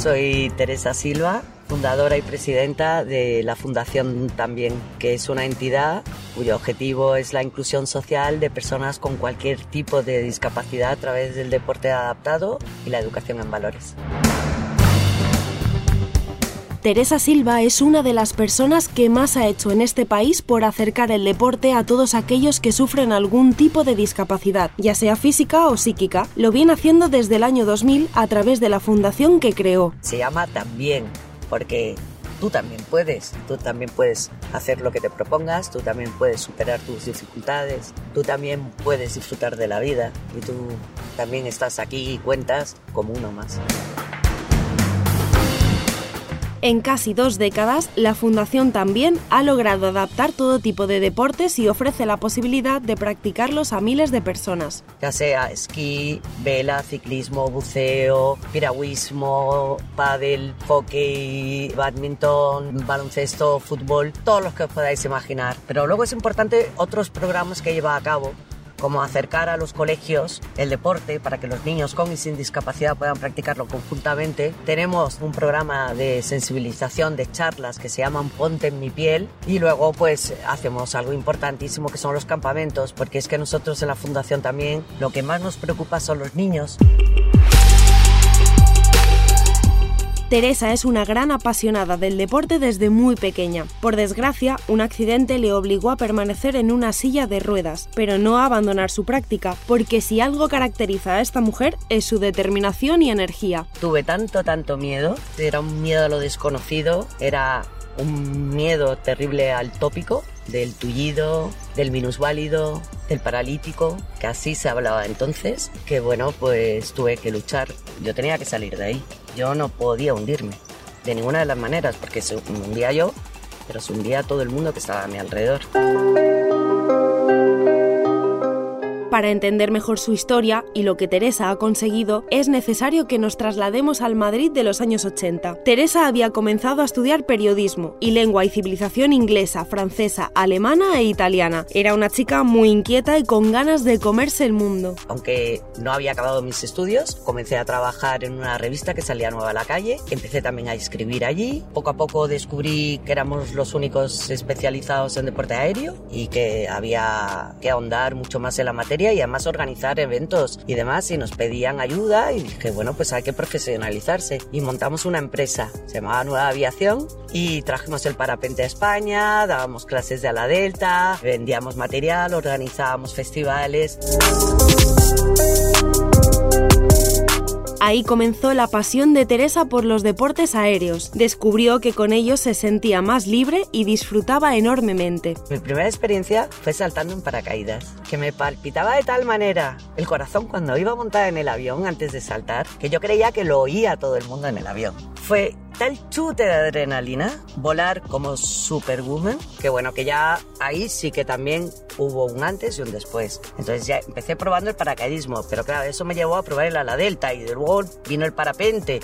Soy Teresa Silva, fundadora y presidenta de la Fundación también, que es una entidad cuyo objetivo es la inclusión social de personas con cualquier tipo de discapacidad a través del deporte adaptado y la educación en valores. Teresa Silva es una de las personas que más ha hecho en este país por acercar el deporte a todos aquellos que sufren algún tipo de discapacidad, ya sea física o psíquica. Lo viene haciendo desde el año 2000 a través de la fundación que creó. Se llama también, porque tú también puedes, tú también puedes hacer lo que te propongas, tú también puedes superar tus dificultades, tú también puedes disfrutar de la vida y tú también estás aquí y cuentas como uno más. En casi dos décadas, la Fundación también ha logrado adaptar todo tipo de deportes y ofrece la posibilidad de practicarlos a miles de personas. Ya sea esquí, vela, ciclismo, buceo, piragüismo, pádel, hockey, badminton, baloncesto, fútbol, todos los que os podáis imaginar. Pero luego es importante otros programas que lleva a cabo como acercar a los colegios el deporte para que los niños con y sin discapacidad puedan practicarlo conjuntamente. Tenemos un programa de sensibilización, de charlas que se llaman Ponte en mi piel y luego pues hacemos algo importantísimo que son los campamentos, porque es que nosotros en la fundación también lo que más nos preocupa son los niños. Teresa es una gran apasionada del deporte desde muy pequeña. Por desgracia, un accidente le obligó a permanecer en una silla de ruedas, pero no a abandonar su práctica, porque si algo caracteriza a esta mujer es su determinación y energía. Tuve tanto, tanto miedo, era un miedo a lo desconocido, era un miedo terrible al tópico, del tullido, del minusválido, del paralítico, que así se hablaba entonces, que bueno, pues tuve que luchar, yo tenía que salir de ahí, yo no podía hundirme, de ninguna de las maneras, porque se hundía yo, pero se hundía todo el mundo que estaba a mi alrededor. Para entender mejor su historia y lo que Teresa ha conseguido, es necesario que nos traslademos al Madrid de los años 80. Teresa había comenzado a estudiar periodismo y lengua y civilización inglesa, francesa, alemana e italiana. Era una chica muy inquieta y con ganas de comerse el mundo. Aunque no había acabado mis estudios, comencé a trabajar en una revista que salía nueva a la calle, empecé también a escribir allí, poco a poco descubrí que éramos los únicos especializados en deporte aéreo y que había que ahondar mucho más en la materia y además organizar eventos y demás y nos pedían ayuda y dije, bueno, pues hay que profesionalizarse y montamos una empresa, se llamaba Nueva Aviación y trajimos el parapente a España, dábamos clases de ala delta, vendíamos material, organizábamos festivales. Ahí comenzó la pasión de Teresa por los deportes aéreos. Descubrió que con ellos se sentía más libre y disfrutaba enormemente. Mi primera experiencia fue saltando en paracaídas, que me palpitaba de tal manera el corazón cuando iba montada en el avión antes de saltar, que yo creía que lo oía todo el mundo en el avión. Fue tal chute de adrenalina, volar como Superwoman, que bueno, que ya ahí sí que también hubo un antes y un después. Entonces ya empecé probando el paracaidismo, pero claro, eso me llevó a probar el ala delta y luego vino el parapente.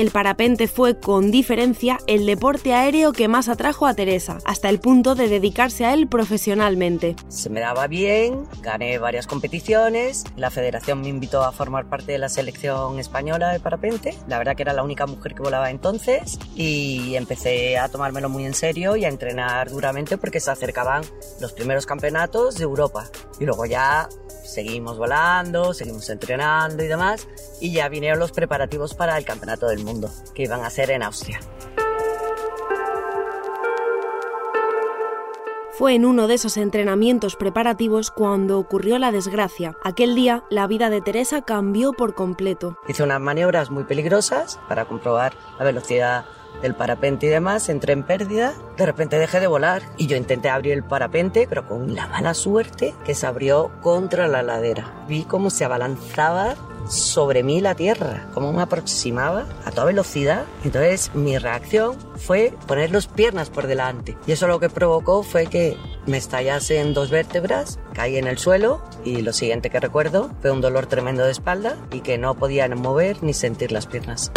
El parapente fue con diferencia el deporte aéreo que más atrajo a Teresa, hasta el punto de dedicarse a él profesionalmente. Se me daba bien, gané varias competiciones, la federación me invitó a formar parte de la selección española de parapente, la verdad que era la única mujer que volaba entonces y empecé a tomármelo muy en serio y a entrenar duramente porque se acercaban los primeros campeonatos de Europa y luego ya seguimos volando, seguimos entrenando y demás y ya vinieron los preparativos para el campeonato del mundo que iban a ser en Austria. Fue en uno de esos entrenamientos preparativos cuando ocurrió la desgracia. Aquel día, la vida de Teresa cambió por completo. Hice unas maniobras muy peligrosas para comprobar la velocidad del parapente y demás, entré en pérdida, de repente dejé de volar y yo intenté abrir el parapente, pero con la mala suerte que se abrió contra la ladera. Vi cómo se abalanzaba sobre mí la tierra, como me aproximaba a toda velocidad. Entonces mi reacción fue poner las piernas por delante. Y eso lo que provocó fue que me estallase en dos vértebras, caí en el suelo y lo siguiente que recuerdo fue un dolor tremendo de espalda y que no podía mover ni sentir las piernas.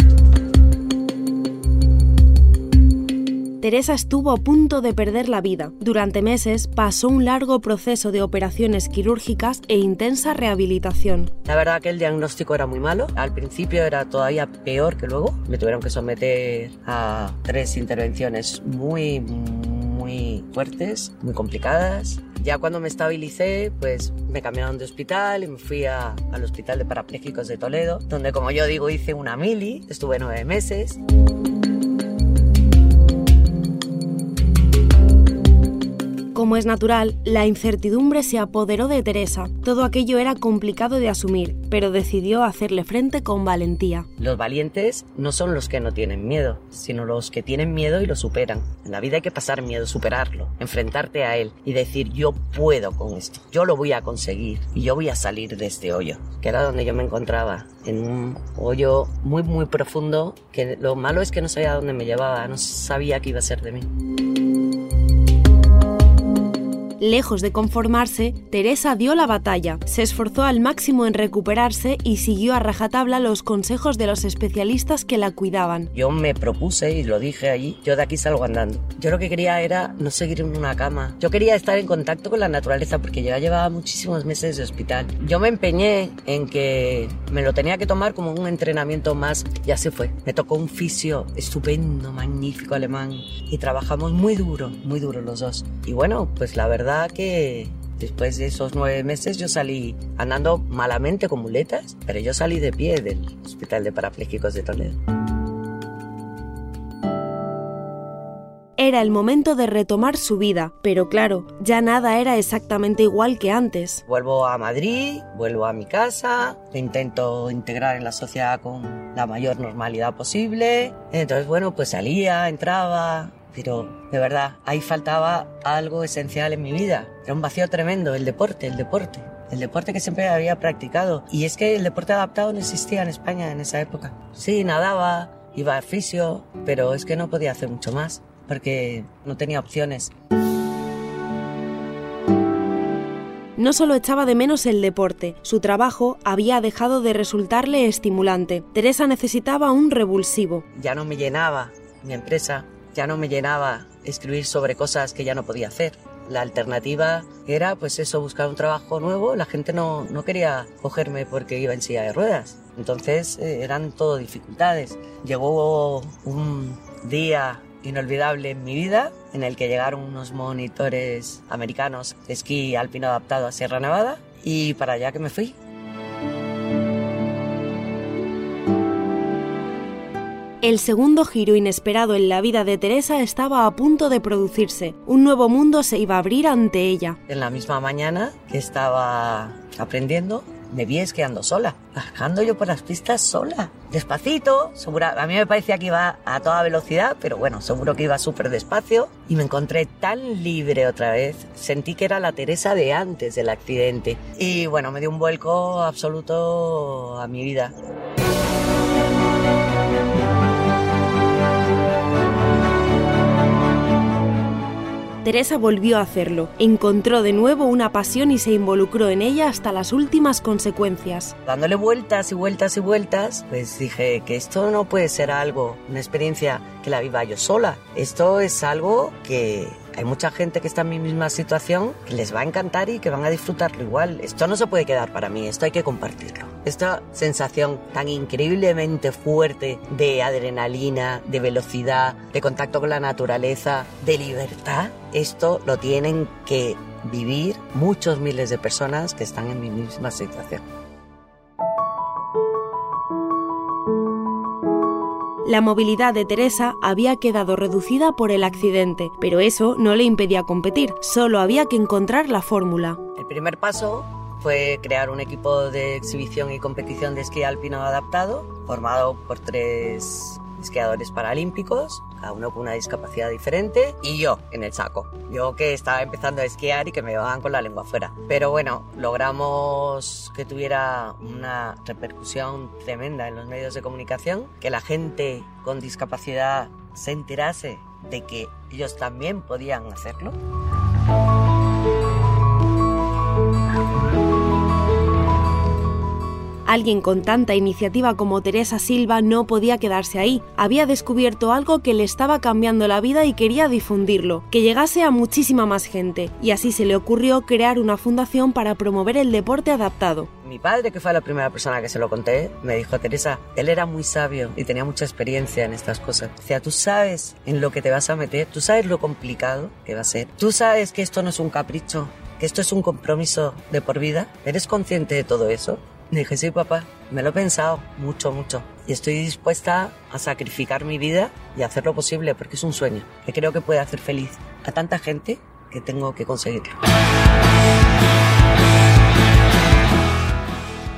Teresa estuvo a punto de perder la vida. Durante meses pasó un largo proceso de operaciones quirúrgicas e intensa rehabilitación. La verdad que el diagnóstico era muy malo. Al principio era todavía peor que luego. Me tuvieron que someter a tres intervenciones muy, muy fuertes, muy complicadas. Ya cuando me estabilicé, pues me cambiaron de hospital y me fui al Hospital de Parapléjicos de Toledo, donde como yo digo hice una mili, estuve nueve meses. Como es natural, la incertidumbre se apoderó de Teresa. Todo aquello era complicado de asumir, pero decidió hacerle frente con valentía. Los valientes no son los que no tienen miedo, sino los que tienen miedo y lo superan. En la vida hay que pasar miedo, superarlo, enfrentarte a él y decir yo puedo con esto, yo lo voy a conseguir y yo voy a salir de este hoyo, que era donde yo me encontraba, en un hoyo muy muy profundo, que lo malo es que no sabía dónde me llevaba, no sabía qué iba a ser de mí. Lejos de conformarse, Teresa dio la batalla, se esforzó al máximo en recuperarse y siguió a rajatabla los consejos de los especialistas que la cuidaban. Yo me propuse y lo dije allí, yo de aquí salgo andando. Yo lo que quería era no seguir en una cama. Yo quería estar en contacto con la naturaleza porque ya llevaba muchísimos meses de hospital. Yo me empeñé en que me lo tenía que tomar como un entrenamiento más y así fue. Me tocó un fisio estupendo, magnífico alemán y trabajamos muy duro, muy duro los dos. Y bueno, pues la verdad que después de esos nueve meses yo salí andando malamente con muletas, pero yo salí de pie del Hospital de Parapléjicos de Toledo. Era el momento de retomar su vida, pero claro, ya nada era exactamente igual que antes. Vuelvo a Madrid, vuelvo a mi casa, intento integrar en la sociedad con la mayor normalidad posible. Entonces, bueno, pues salía, entraba, pero de verdad, ahí faltaba algo esencial en mi vida. Era un vacío tremendo, el deporte, el deporte. El deporte que siempre había practicado. Y es que el deporte adaptado no existía en España en esa época. Sí, nadaba, iba a fisio, pero es que no podía hacer mucho más, porque no tenía opciones. No solo echaba de menos el deporte, su trabajo había dejado de resultarle estimulante. Teresa necesitaba un revulsivo. Ya no me llenaba mi empresa, ya no me llenaba escribir sobre cosas que ya no podía hacer. La alternativa era, pues eso, buscar un trabajo nuevo. La gente no, no quería cogerme porque iba en silla de ruedas. Entonces eh, eran todo dificultades. Llegó un día inolvidable en mi vida en el que llegaron unos monitores americanos de esquí alpino adaptado a Sierra Nevada y para allá que me fui. El segundo giro inesperado en la vida de Teresa estaba a punto de producirse. Un nuevo mundo se iba a abrir ante ella. En la misma mañana que estaba aprendiendo, me vi esquiando sola, bajando yo por las pistas sola, despacito, segura, a mí me parecía que iba a toda velocidad, pero bueno, seguro que iba súper despacio y me encontré tan libre otra vez, sentí que era la Teresa de antes del accidente y bueno, me dio un vuelco absoluto a mi vida. Teresa volvió a hacerlo. Encontró de nuevo una pasión y se involucró en ella hasta las últimas consecuencias. Dándole vueltas y vueltas y vueltas, pues dije que esto no puede ser algo, una experiencia que la viva yo sola. Esto es algo que hay mucha gente que está en mi misma situación que les va a encantar y que van a disfrutarlo igual. Esto no se puede quedar para mí, esto hay que compartirlo. Esta sensación tan increíblemente fuerte de adrenalina, de velocidad, de contacto con la naturaleza, de libertad, esto lo tienen que vivir muchos miles de personas que están en mi misma situación. La movilidad de Teresa había quedado reducida por el accidente, pero eso no le impedía competir, solo había que encontrar la fórmula. El primer paso fue crear un equipo de exhibición y competición de esquí alpino adaptado, formado por tres esquiadores paralímpicos, cada uno con una discapacidad diferente, y yo en el saco. Yo que estaba empezando a esquiar y que me llevaban con la lengua afuera. Pero bueno, logramos que tuviera una repercusión tremenda en los medios de comunicación, que la gente con discapacidad se enterase de que ellos también podían hacerlo. Alguien con tanta iniciativa como Teresa Silva no podía quedarse ahí. Había descubierto algo que le estaba cambiando la vida y quería difundirlo, que llegase a muchísima más gente. Y así se le ocurrió crear una fundación para promover el deporte adaptado. Mi padre, que fue la primera persona que se lo conté, me dijo, Teresa, él era muy sabio y tenía mucha experiencia en estas cosas. O sea, tú sabes en lo que te vas a meter, tú sabes lo complicado que va a ser, tú sabes que esto no es un capricho, que esto es un compromiso de por vida. ¿Eres consciente de todo eso? Dije, sí, papá, me lo he pensado mucho, mucho. Y estoy dispuesta a sacrificar mi vida y hacer lo posible porque es un sueño que creo que puede hacer feliz a tanta gente que tengo que conseguirlo.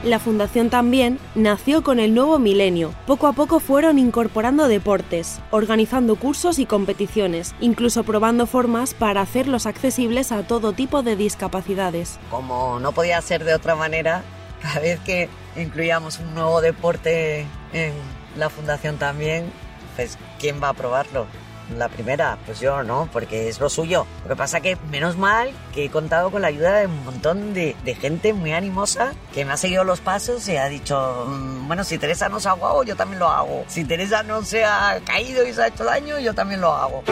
La fundación también nació con el nuevo milenio. Poco a poco fueron incorporando deportes, organizando cursos y competiciones, incluso probando formas para hacerlos accesibles a todo tipo de discapacidades. Como no podía ser de otra manera, cada vez que incluíamos un nuevo deporte en la fundación también, pues ¿quién va a probarlo? La primera, pues yo no, porque es lo suyo. Lo que pasa que menos mal que he contado con la ayuda de un montón de, de gente muy animosa que me ha seguido los pasos y ha dicho, "Mm, bueno, si Teresa no se ha ahogado, yo también lo hago. Si Teresa no se ha caído y se ha hecho daño, yo también lo hago.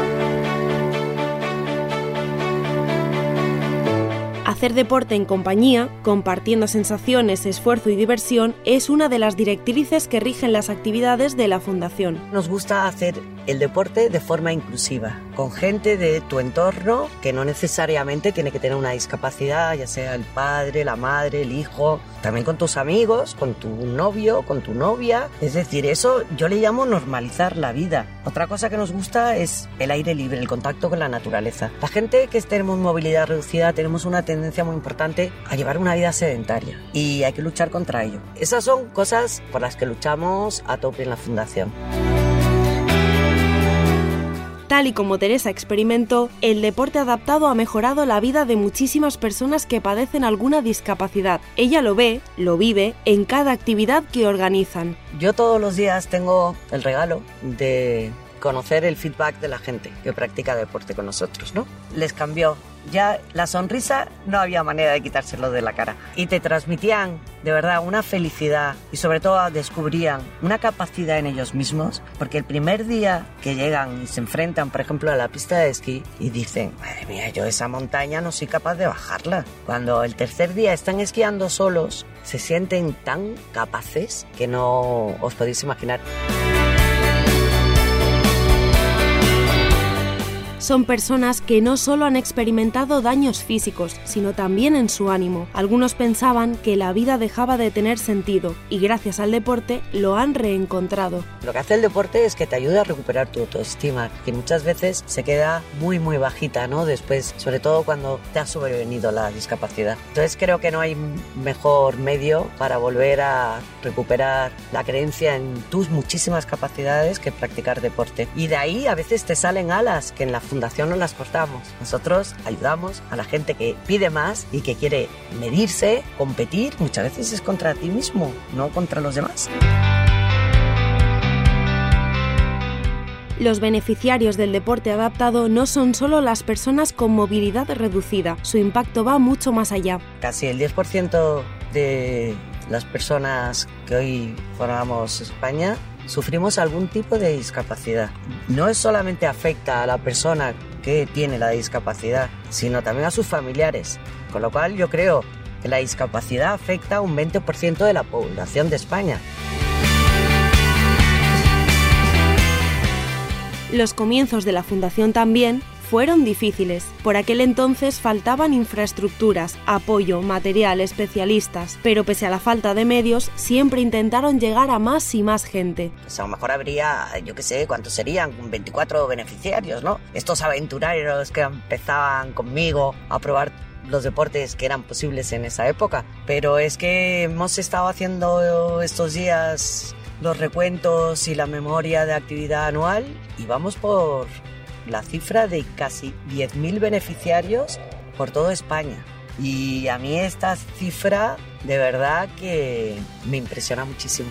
Hacer deporte en compañía, compartiendo sensaciones, esfuerzo y diversión, es una de las directrices que rigen las actividades de la Fundación. Nos gusta hacer el deporte de forma inclusiva, con gente de tu entorno que no necesariamente tiene que tener una discapacidad, ya sea el padre, la madre, el hijo, también con tus amigos, con tu novio, con tu novia. Es decir, eso yo le llamo normalizar la vida. Otra cosa que nos gusta es el aire libre, el contacto con la naturaleza. La gente que tenemos movilidad reducida tenemos una tendencia muy importante a llevar una vida sedentaria y hay que luchar contra ello. Esas son cosas por las que luchamos a tope en la fundación. Y como Teresa experimentó, el deporte adaptado ha mejorado la vida de muchísimas personas que padecen alguna discapacidad. Ella lo ve, lo vive, en cada actividad que organizan. Yo todos los días tengo el regalo de conocer el feedback de la gente que practica deporte con nosotros, ¿no? Les cambió. Ya la sonrisa no había manera de quitárselo de la cara. Y te transmitían de verdad una felicidad y sobre todo descubrían una capacidad en ellos mismos, porque el primer día que llegan y se enfrentan, por ejemplo, a la pista de esquí y dicen, madre mía, yo esa montaña no soy capaz de bajarla. Cuando el tercer día están esquiando solos, se sienten tan capaces que no os podéis imaginar. Son personas que no solo han experimentado daños físicos, sino también en su ánimo. Algunos pensaban que la vida dejaba de tener sentido y gracias al deporte lo han reencontrado. Lo que hace el deporte es que te ayuda a recuperar tu autoestima, que muchas veces se queda muy muy bajita, ¿no? Después, sobre todo cuando te ha sobrevenido la discapacidad. Entonces creo que no hay mejor medio para volver a recuperar la creencia en tus muchísimas capacidades que practicar deporte. Y de ahí a veces te salen alas que en la fundación no las cortamos. Nosotros ayudamos a la gente que pide más y que quiere medirse, competir. Muchas veces es contra ti mismo, no contra los demás. Los beneficiarios del deporte adaptado no son solo las personas con movilidad reducida, su impacto va mucho más allá. Casi el 10% de las personas que hoy formamos España sufrimos algún tipo de discapacidad. No es solamente afecta a la persona que tiene la discapacidad, sino también a sus familiares. Con lo cual yo creo que la discapacidad afecta a un 20% de la población de España. Los comienzos de la fundación también fueron difíciles. Por aquel entonces faltaban infraestructuras, apoyo, material, especialistas, pero pese a la falta de medios, siempre intentaron llegar a más y más gente. A lo mejor habría, yo qué sé, ¿cuántos serían? 24 beneficiarios, ¿no? Estos aventureros que empezaban conmigo a probar los deportes que eran posibles en esa época. Pero es que hemos estado haciendo estos días los recuentos y la memoria de actividad anual y vamos por la cifra de casi 10.000 beneficiarios por toda España. Y a mí esta cifra de verdad que me impresiona muchísimo.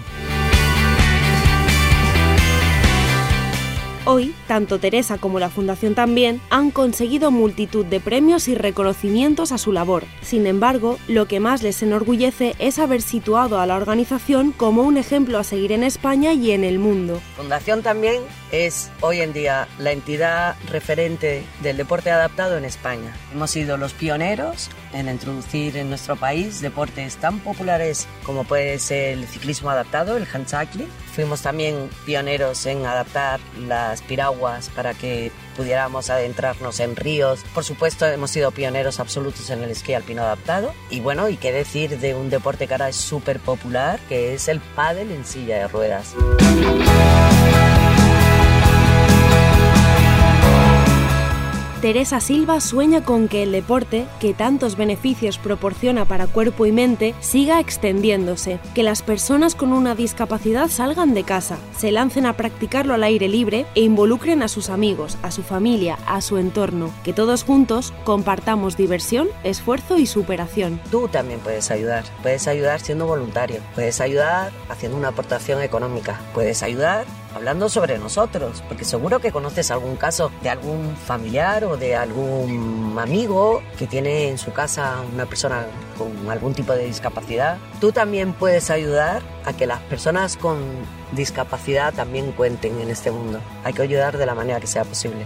Hoy, tanto Teresa como la Fundación también han conseguido multitud de premios y reconocimientos a su labor. Sin embargo, lo que más les enorgullece es haber situado a la organización como un ejemplo a seguir en España y en el mundo. Fundación también es hoy en día la entidad referente del deporte adaptado en España. Hemos sido los pioneros en introducir en nuestro país deportes tan populares como puede ser el ciclismo adaptado, el handcycling. Fuimos también pioneros en adaptar las piraguas para que pudiéramos adentrarnos en ríos. Por supuesto, hemos sido pioneros absolutos en el esquí alpino adaptado. Y bueno, y qué decir de un deporte que ahora es súper popular, que es el pádel en silla de ruedas. Teresa Silva sueña con que el deporte, que tantos beneficios proporciona para cuerpo y mente, siga extendiéndose, que las personas con una discapacidad salgan de casa, se lancen a practicarlo al aire libre e involucren a sus amigos, a su familia, a su entorno, que todos juntos compartamos diversión, esfuerzo y superación. Tú también puedes ayudar, puedes ayudar siendo voluntario, puedes ayudar haciendo una aportación económica, puedes ayudar hablando sobre nosotros, porque seguro que conoces algún caso de algún familiar o de algún amigo que tiene en su casa una persona con algún tipo de discapacidad. Tú también puedes ayudar a que las personas con discapacidad también cuenten en este mundo. Hay que ayudar de la manera que sea posible.